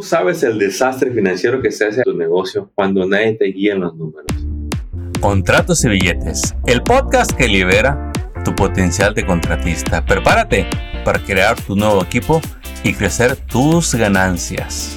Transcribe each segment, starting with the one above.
Tú sabes el desastre financiero que se hace a tu negocio cuando nadie te guía en los números. Contratos y billetes, el podcast que libera tu potencial de contratista. Prepárate para crear tu nuevo equipo y crecer tus ganancias.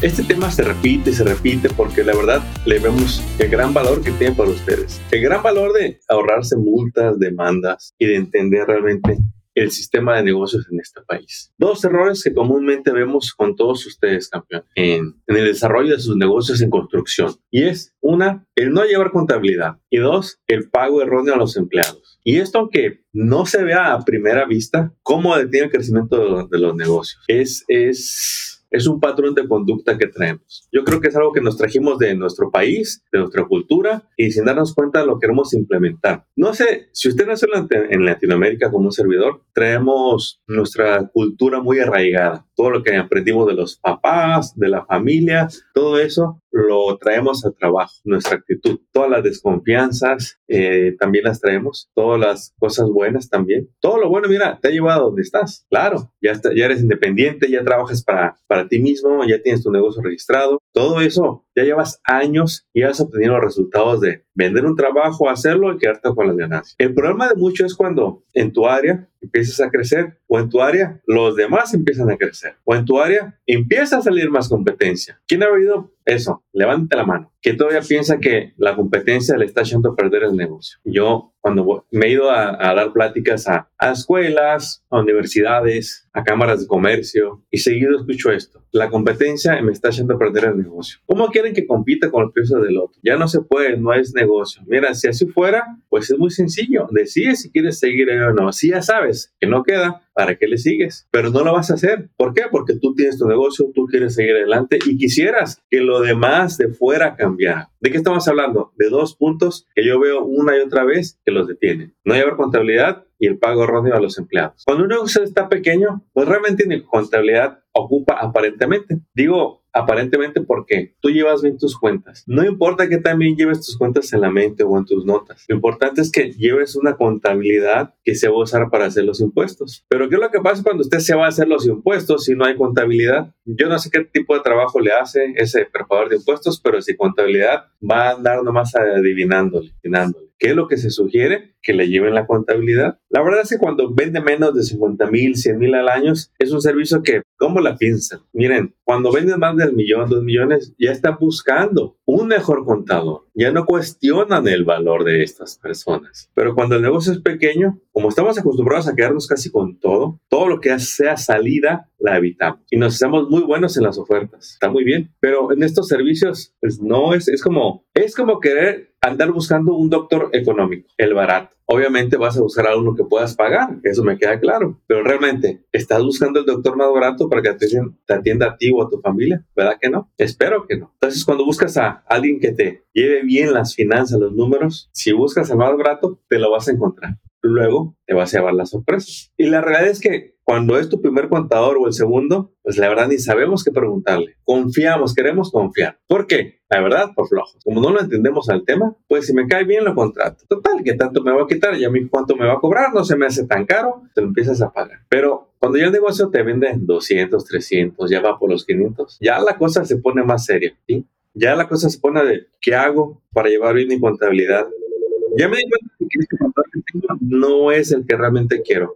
Este tema se repite y se repite porque la verdad le vemos el gran valor que tiene para ustedes. El gran valor de ahorrarse multas, demandas y de entender realmente el sistema de negocios en este país. Dos errores que comúnmente vemos con todos ustedes, campeón, en, el desarrollo de sus negocios en construcción. Y es, una, el no llevar contabilidad. Y dos, el pago erróneo a los empleados. Y esto, aunque no se vea a primera vista, cómo detiene el crecimiento de, de los negocios. Es, es es un patrón de conducta que traemos. Yo creo que es algo que nos trajimos de nuestro país, de nuestra cultura, y sin darnos cuenta lo queremos implementar. No sé, si usted nació en Latinoamérica como un servidor, traemos nuestra cultura muy arraigada. Todo lo que aprendimos de los papás, de la familia, todo eso lo traemos al trabajo, nuestra actitud. Todas las desconfianzas eh, también las traemos, todas las cosas buenas también. Todo lo bueno, mira, te ha llevado a donde estás. Claro, ya, ya eres independiente, ya trabajas para, para ti mismo, ya tienes tu negocio registrado. Todo eso, ya llevas años y has obtenido los resultados de vender un trabajo, hacerlo y quedarte con las ganancias. El problema de mucho es cuando en tu área empiezas a crecer o en tu área los demás empiezan a crecer o en tu área empieza a salir más competencia. ¿Quién ha oído eso? Levante la mano. Que todavía piensa que la competencia le está echando a perder el negocio. Yo cuando me he ido a, dar pláticas a, escuelas, a universidades, a cámaras de comercio y seguido escucho esto. La competencia me está a perder el negocio. ¿Cómo quieren que compita con el precio del otro? Ya no se puede, no es negocio. Mira, si así fuera, pues es muy sencillo. Decide si quieres seguir o no. Si ya sabes que no queda, ¿para qué le sigues? Pero no lo vas a hacer. ¿Por qué? Porque tú tienes tu negocio, tú quieres seguir adelante y quisieras que lo demás de fuera cambiara. ¿De qué estamos hablando? De dos puntos que yo veo una y otra vez que los detienen. No hay contabilidad y el pago erróneo a los empleados. Cuando un negocio está pequeño, pues realmente ni contabilidad ocupa aparentemente. Digo aparentemente porque tú llevas bien tus cuentas. No importa que también lleves tus cuentas en la mente o en tus notas. Lo importante es que lleves una contabilidad que se va a usar para hacer los impuestos. Pero ¿qué es lo que pasa cuando usted se va a hacer los impuestos si no hay contabilidad? Yo no sé qué tipo de trabajo le hace ese preparador de impuestos, pero si contabilidad va a andar nomás adivinándole, adivinándole. ¿Qué es lo que se sugiere? Que le lleven la contabilidad. La verdad es que cuando vende menos de 50 mil, 100 mil al año, es un servicio que, ¿cómo la piensan? Miren, cuando venden más del millón, dos millones, ya están buscando un mejor contador. Ya no cuestionan el valor de estas personas. Pero cuando el negocio es pequeño, como estamos acostumbrados a quedarnos casi con todo, todo lo que sea salida, la evitamos. Y nos hacemos muy buenos en las ofertas. Está muy bien. Pero en estos servicios, pues no es, es como, es como querer andar buscando un doctor económico, el barato. Obviamente vas a buscar a uno que puedas pagar, eso me queda claro. Pero realmente, ¿estás buscando el doctor más barato para que te, atienda a ti o a tu familia? ¿Verdad que no? Espero que no. Entonces, cuando buscas a alguien que te lleve bien las finanzas, los números, si buscas al más barato, te lo vas a encontrar. Luego te vas a llevar las sorpresas. Y la realidad es que cuando es tu primer contador o el segundo, pues la verdad ni sabemos qué preguntarle. Confiamos, queremos confiar. ¿Por qué? La verdad, por flojos. Como no lo entendemos al tema, pues si me cae bien lo contrato. Total, ¿qué tanto me va a quitar? Ya mí cuánto me va a cobrar, no se me hace tan caro, te lo empiezas a pagar. Pero cuando ya el negocio te vende 200, 300, ya va por los 500, ya la cosa se pone más seria, ¿sí? Ya la cosa se pone de, ¿qué hago para llevar bien mi contabilidad? Ya me di cuenta que este contador que tengo no es el que realmente quiero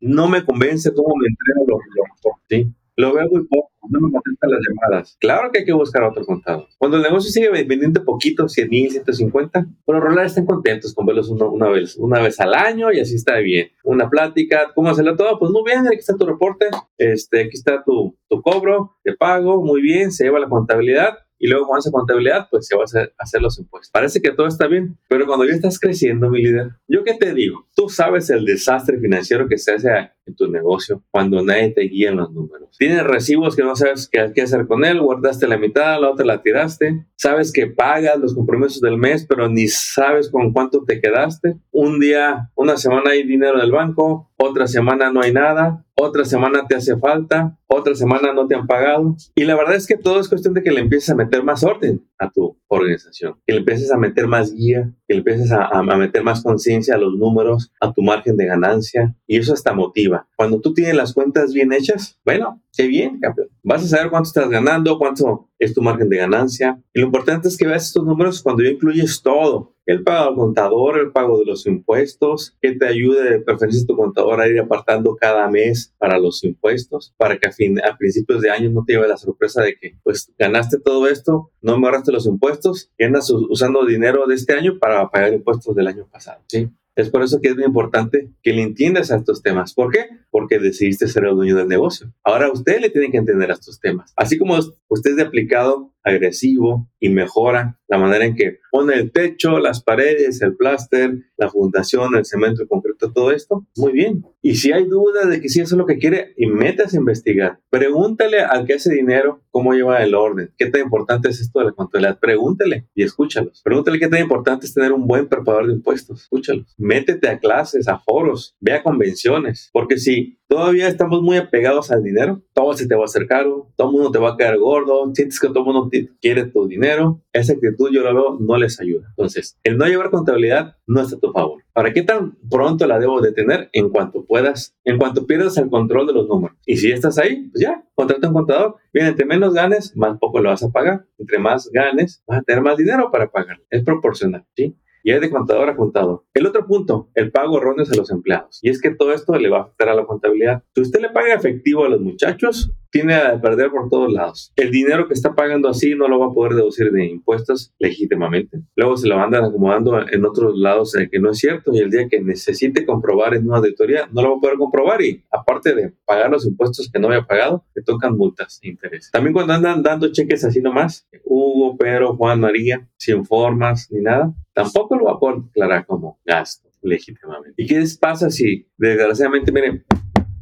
no me convence cómo me entrega los, reportes, ¿sí? Lo veo muy poco, no me contestan las llamadas. Claro que hay que buscar otro contador. Cuando el negocio sigue vendiendo poquito, 100 mil, 150, los rolales están contentos con verlos una, vez, una vez al año y así está bien. Una plática, ¿cómo hacerlo todo? Pues muy bien, aquí está tu reporte, este, aquí está tu, tu cobro, te pago, muy bien, se lleva la contabilidad y luego con esa contabilidad, pues se va a hacer, hacer, los impuestos. Parece que todo está bien, pero cuando ya estás creciendo, mi líder, ¿yo qué te digo? Tú sabes el desastre financiero que se hace en tu negocio cuando nadie te guía en los números. Tienes recibos que no sabes qué, qué hacer con él, guardaste la mitad, la otra la tiraste, sabes que pagas los compromisos del mes, pero ni sabes con cuánto te quedaste. Un día, una semana hay dinero en el banco, otra semana no hay nada, otra semana te hace falta, otra semana no te han pagado. Y la verdad es que todo es cuestión de que le empieces a meter más orden a tu organización, que le empieces a meter más guía, que le empieces a, a meter más conciencia a los números, a tu margen de ganancia, y eso hasta motiva. Cuando tú tienes las cuentas bien hechas, bueno, qué bien, campeón. Vas a saber cuánto estás ganando, cuánto es tu margen de ganancia. Y lo importante es que veas estos números cuando ya incluyes todo. El pago al contador, el pago de los impuestos, que te ayude de preferencia tu contador a ir apartando cada mes para los impuestos, para que a, fin, a principios de año no te lleve la sorpresa de que pues ganaste todo esto, no me ahorraste los impuestos y andas usando dinero de este año para pagar impuestos del año pasado. ¿sí? Es por eso que es muy importante que le entiendas a estos temas. ¿Por qué? Porque decidiste ser el dueño del negocio. Ahora usted le tiene que entender a estos temas. Así como usted es de aplicado, agresivo y mejora la manera en que pone el techo, las paredes, el pláster, la fundación, el cemento, el concreto, todo esto, muy bien. Y si hay duda de que si eso es lo que quiere, y metas a investigar. Pregúntale al que hace dinero cómo lleva el orden, qué tan importante es esto de la contabilidad. Pregúntale y escúchalos. Pregúntale qué tan importante es tener un buen preparador de impuestos. Escúchalos. Métete a clases, a foros, ve a convenciones, porque si todavía estamos muy apegados al dinero, todo se te va a hacer caro, todo el mundo te va a caer gordo, sientes que todo el mundo quiere tu dinero, esa actitud yo lo veo no les ayuda. Entonces, el no llevar contabilidad no está a tu favor. ¿Para qué tan pronto la debo de tener? En cuanto puedas, en cuanto pierdas el control de los números. Y si estás ahí, pues ya, contrata un contador. Bien, entre menos ganes, más poco lo vas a pagar. Entre más ganes, vas a tener más dinero para pagar. Es proporcional, ¿sí? y es de contador a contador. El otro punto, el pago erróneo a los empleados. Y es que todo esto le va a afectar a la contabilidad. Si usted le paga efectivo a los muchachos, tiene a perder por todos lados. El dinero que está pagando así no lo va a poder deducir de impuestos legítimamente. Luego se lo andan acomodando en otros lados que no es cierto y el día que necesite comprobar en una auditoría no lo va a poder comprobar y aparte de pagar los impuestos que no había pagado, le tocan multas e intereses. También cuando andan dando cheques así nomás, Hugo, Pedro, Juan, María, sin formas ni nada, tampoco lo va a poder declarar como gasto legítimamente. ¿Y qué pasa si desgraciadamente, miren,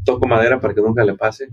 toco madera para que nunca le pase?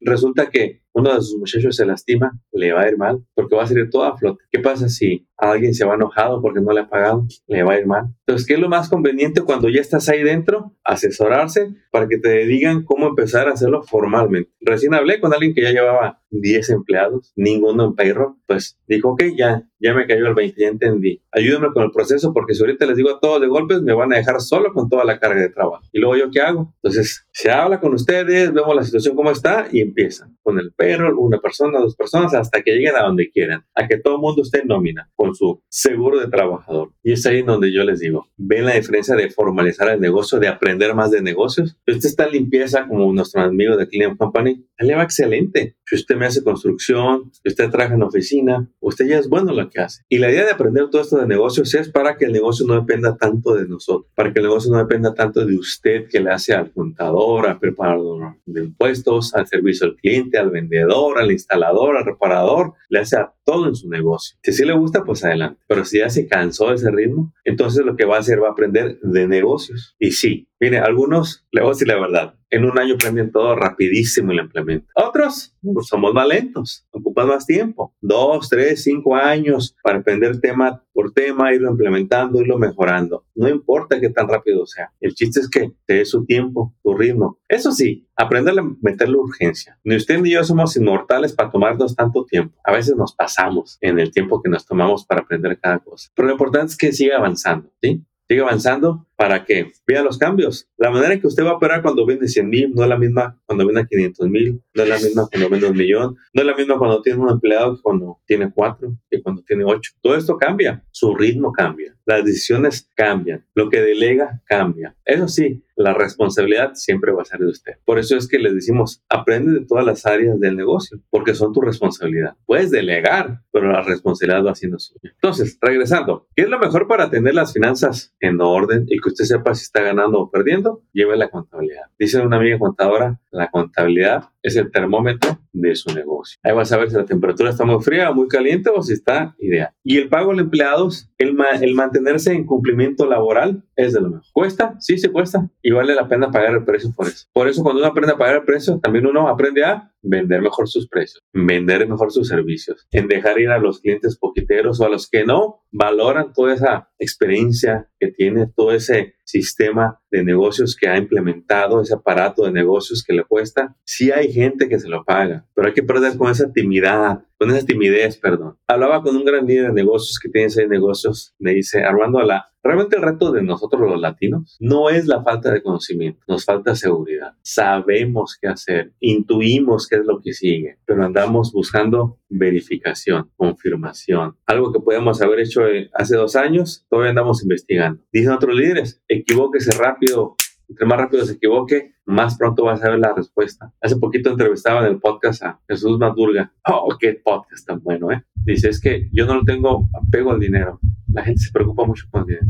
Resulta que uno de sus muchachos se lastima, le va a ir mal, porque va a salir todo a flote. ¿Qué pasa si alguien se va enojado porque no le ha pagado? Le va a ir mal. Entonces, ¿qué es lo más conveniente cuando ya estás ahí dentro? Asesorarse para que te digan cómo empezar a hacerlo formalmente. Recién hablé con alguien que ya llevaba 10 empleados, ninguno en payroll, pues dijo, ok, ya, ya me cayó el 20, ya entendí. Ayúdenme con el proceso porque si ahorita les digo a todos de golpes, me van a dejar solo con toda la carga de trabajo. ¿Y luego yo qué hago? Entonces, se habla con ustedes, vemos la situación cómo está y empiezan con el payroll, una persona, dos personas, hasta que lleguen a donde quieran, a que todo el mundo esté en nómina con su seguro de trabajador. Y es ahí donde yo les digo, ven la diferencia de formalizar el negocio, de aprender más de negocios. Usted está limpieza como nuestro amigo de Clean Company, le va excelente. Si usted me hace construcción, si usted trabaja en oficina, usted ya es bueno lo que hace. Y la idea de aprender todo esto de negocios es para que el negocio no dependa tanto de nosotros, para que el negocio no dependa tanto de usted que le hace al contador, al preparador de impuestos, al servicio al cliente, al vendedor, al instalador, al reparador, le hace a todo en su negocio. Si sí le gusta, pues adelante. Pero si ya se cansó de ese ritmo, entonces lo que va a hacer va a aprender de negocios. Y sí, mire, algunos, le voy a decir la verdad, en un año aprenden todo rapidísimo y lo implementan. Otros pues, somos más lentos, ocupan más tiempo, dos, tres, cinco años para aprender tema por tema, irlo implementando, irlo mejorando. No importa qué tan rápido sea. El chiste es que te dé su tiempo, tu ritmo. Eso sí, aprender a meterle urgencia. Ni usted ni yo somos inmortales para tomarnos tanto tiempo. A veces nos pasamos en el tiempo que nos tomamos para aprender cada cosa. Pero lo importante es que siga avanzando, ¿sí? Sigue avanzando para que vea los cambios. La manera en que usted va a operar cuando vende 100 mil no es la misma cuando vende 500 mil, no es la misma cuando vende un millón, no es la misma cuando tiene un empleado que cuando tiene cuatro, que cuando tiene ocho. Todo esto cambia, su ritmo cambia, las decisiones cambian, lo que delega cambia. Eso sí, la responsabilidad siempre va a ser de usted. Por eso es que les decimos, aprende de todas las áreas del negocio, porque son tu responsabilidad. Puedes delegar, pero la responsabilidad va siendo suya. Entonces, regresando, ¿qué es lo mejor para tener las finanzas en orden y usted sepa si está ganando o perdiendo? Lleve la contabilidad. Dice una amiga contadora, la contabilidad es el termómetro de su negocio. Ahí vas a ver si la temperatura está muy fría o muy caliente o si está ideal. Y el pago a empleados, el, el mantenerse en cumplimiento laboral es de lo mejor. ¿Cuesta? Sí, se cuesta. Y vale la pena pagar el precio por eso. Por eso cuando uno aprende a pagar el precio, también uno aprende a vender mejor sus precios, vender mejor sus servicios, en dejar ir a los clientes poquiteros o a los que no valoran toda esa experiencia que tiene, todo ese sistema de negocios que ha implementado, ese aparato de negocios que le cuesta. Sí hay gente que se lo paga, pero hay que perder con esa timidez, con esa timidez, perdón. Hablaba con un gran líder de negocios que tiene seis negocios, me dice, Armando, la, realmente el reto de nosotros los latinos no es la falta de conocimiento, nos falta seguridad. Sabemos qué hacer, intuimos qué es lo que sigue, pero andamos buscando verificación, confirmación. Algo que podemos haber hecho eh, hace dos años, todavía andamos investigando. Dicen otros líderes, equivóquese rápido, entre más rápido se equivoque, más pronto vas a ver la respuesta. Hace poquito entrevistaba en el podcast a Jesús Madurga. Oh, qué podcast tan bueno, ¿eh? Dice, es que yo no tengo apego al dinero. La gente se preocupa mucho con el dinero.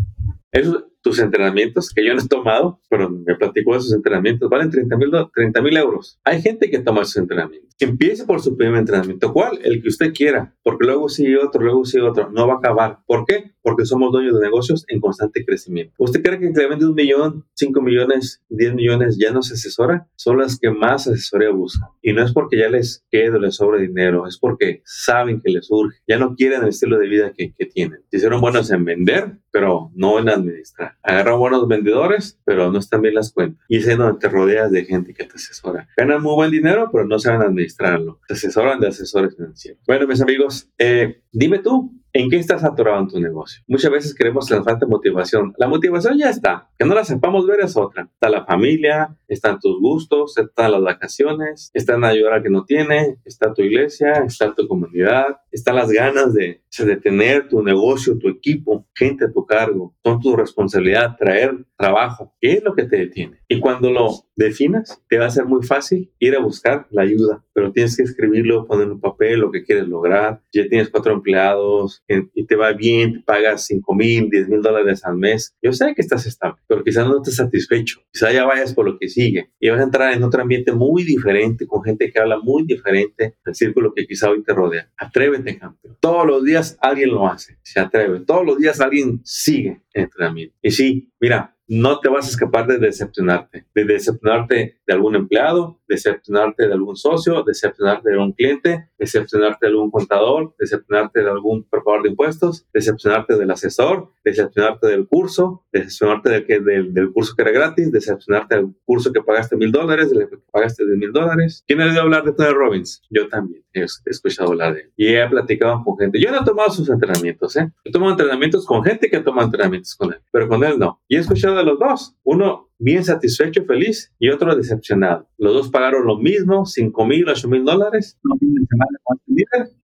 Esos, tus entrenamientos, que yo no he tomado, pero me platicó de sus entrenamientos, valen 30 mil euros. Hay gente que toma esos entrenamientos. Empiece por su primer entrenamiento. ¿Cuál? El que usted quiera, porque luego sigue otro, luego sigue otro. No va a acabar. ¿Por qué? Porque somos dueños de negocios en constante crecimiento. ¿Usted cree que le vende un millón, cinco millones, diez millones ya no se asesora? Son las que más asesoría buscan. Y no es porque ya les quede o les sobre dinero, es porque saben que les urge. Ya no quieren el estilo de vida que, que tienen. Se hicieron buenos en vender, pero no en administrar. Agarran buenos vendedores, pero no están bien las cuentas. Y es donde te rodeas de gente que te asesora. Ganan muy buen dinero, pero no saben administrarlo. Se asesoran de asesores financieros. Bueno, mis amigos, eh, dime tú, ¿En qué estás atorado en tu negocio? Muchas veces queremos que nos falta motivación. La motivación ya está. Que no la sepamos ver es otra. Está la familia, están tus gustos, están las vacaciones, está en ayudar que no tiene, está tu iglesia, está tu comunidad, están las ganas de, de tener tu negocio, tu equipo, gente a tu cargo. Son tu responsabilidad traer trabajo. ¿Qué es lo que te detiene? Y cuando lo definas, te va a ser muy fácil ir a buscar la ayuda, pero tienes que escribirlo, poner en papel lo que quieres lograr. Ya tienes cuatro empleados y te va bien, te pagas 5 mil, 10 mil dólares al mes. Yo sé que estás estable, pero quizás no estés satisfecho. Quizás ya vayas por lo que sigue y vas a entrar en otro ambiente muy diferente, con gente que habla muy diferente del círculo que quizá hoy te rodea. Atrévete, campeón. Todos los días alguien lo hace, se atreve. Todos los días alguien sigue el entrenamiento. Y sí, mira, no te vas a escapar de decepcionarte, de decepcionarte de algún empleado, decepcionarte de algún socio, decepcionarte de un cliente, decepcionarte de algún contador, decepcionarte de algún preparador de impuestos, decepcionarte del asesor, decepcionarte del curso, decepcionarte del, que, del curso que era gratis, decepcionarte del curso que pagaste mil dólares, del que pagaste diez mil dólares. ¿Quién ha oído hablar de Tony Robbins? Yo también he escuchado hablar de él. Y he platicado con gente. Yo no he tomado sus entrenamientos, ¿eh? He tomado entrenamientos con gente que ha tomado entrenamientos con él, pero con él no. Y he escuchado de los dos. Uno bien satisfecho, feliz, y otro decepcionado. Los dos pagaron lo mismo, 5 mil, 8 mil dólares.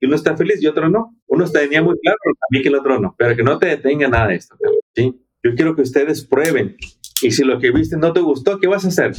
Y uno está feliz y otro no. Uno tenía muy claro, también que el otro no. Pero que no te detenga nada de esto. ¿sí? Yo quiero que ustedes prueben. Y si lo que viste no te gustó, ¿qué vas a hacer?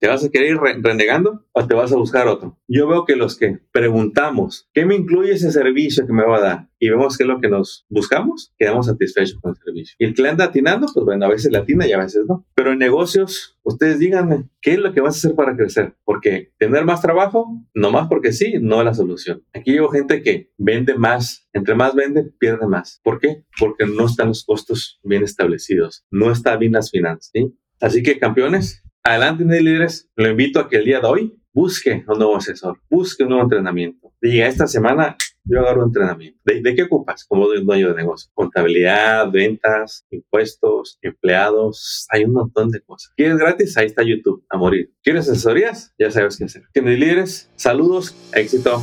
¿Te vas a querer ir renegando o te vas a buscar otro? Yo veo que los que preguntamos, ¿qué me incluye ese servicio que me va a dar? Y vemos qué es lo que nos buscamos, quedamos satisfechos con el servicio. Y el que anda atinando, pues bueno, a veces le atina y a veces no. Pero en negocios, ustedes díganme, ¿qué es lo que vas a hacer para crecer? Porque tener más trabajo, no más porque sí, no es la solución. Aquí llevo gente que vende más, entre más vende, pierde más. ¿Por qué? Porque no están los costos bien establecidos, no está bien las finanzas. ¿sí? Así que campeones, adelante líderes, lo invito a que el día de hoy busque un nuevo asesor, busque un nuevo entrenamiento. Diga, esta semana yo agarro entrenamiento. ¿De, qué ocupas como dueño de negocio? Contabilidad, ventas, impuestos, empleados, hay un montón de cosas. ¿Quieres gratis? Ahí está YouTube, a morir. ¿Quieres asesorías? Ya sabes qué hacer. ¿Tienes líderes? Saludos, éxito.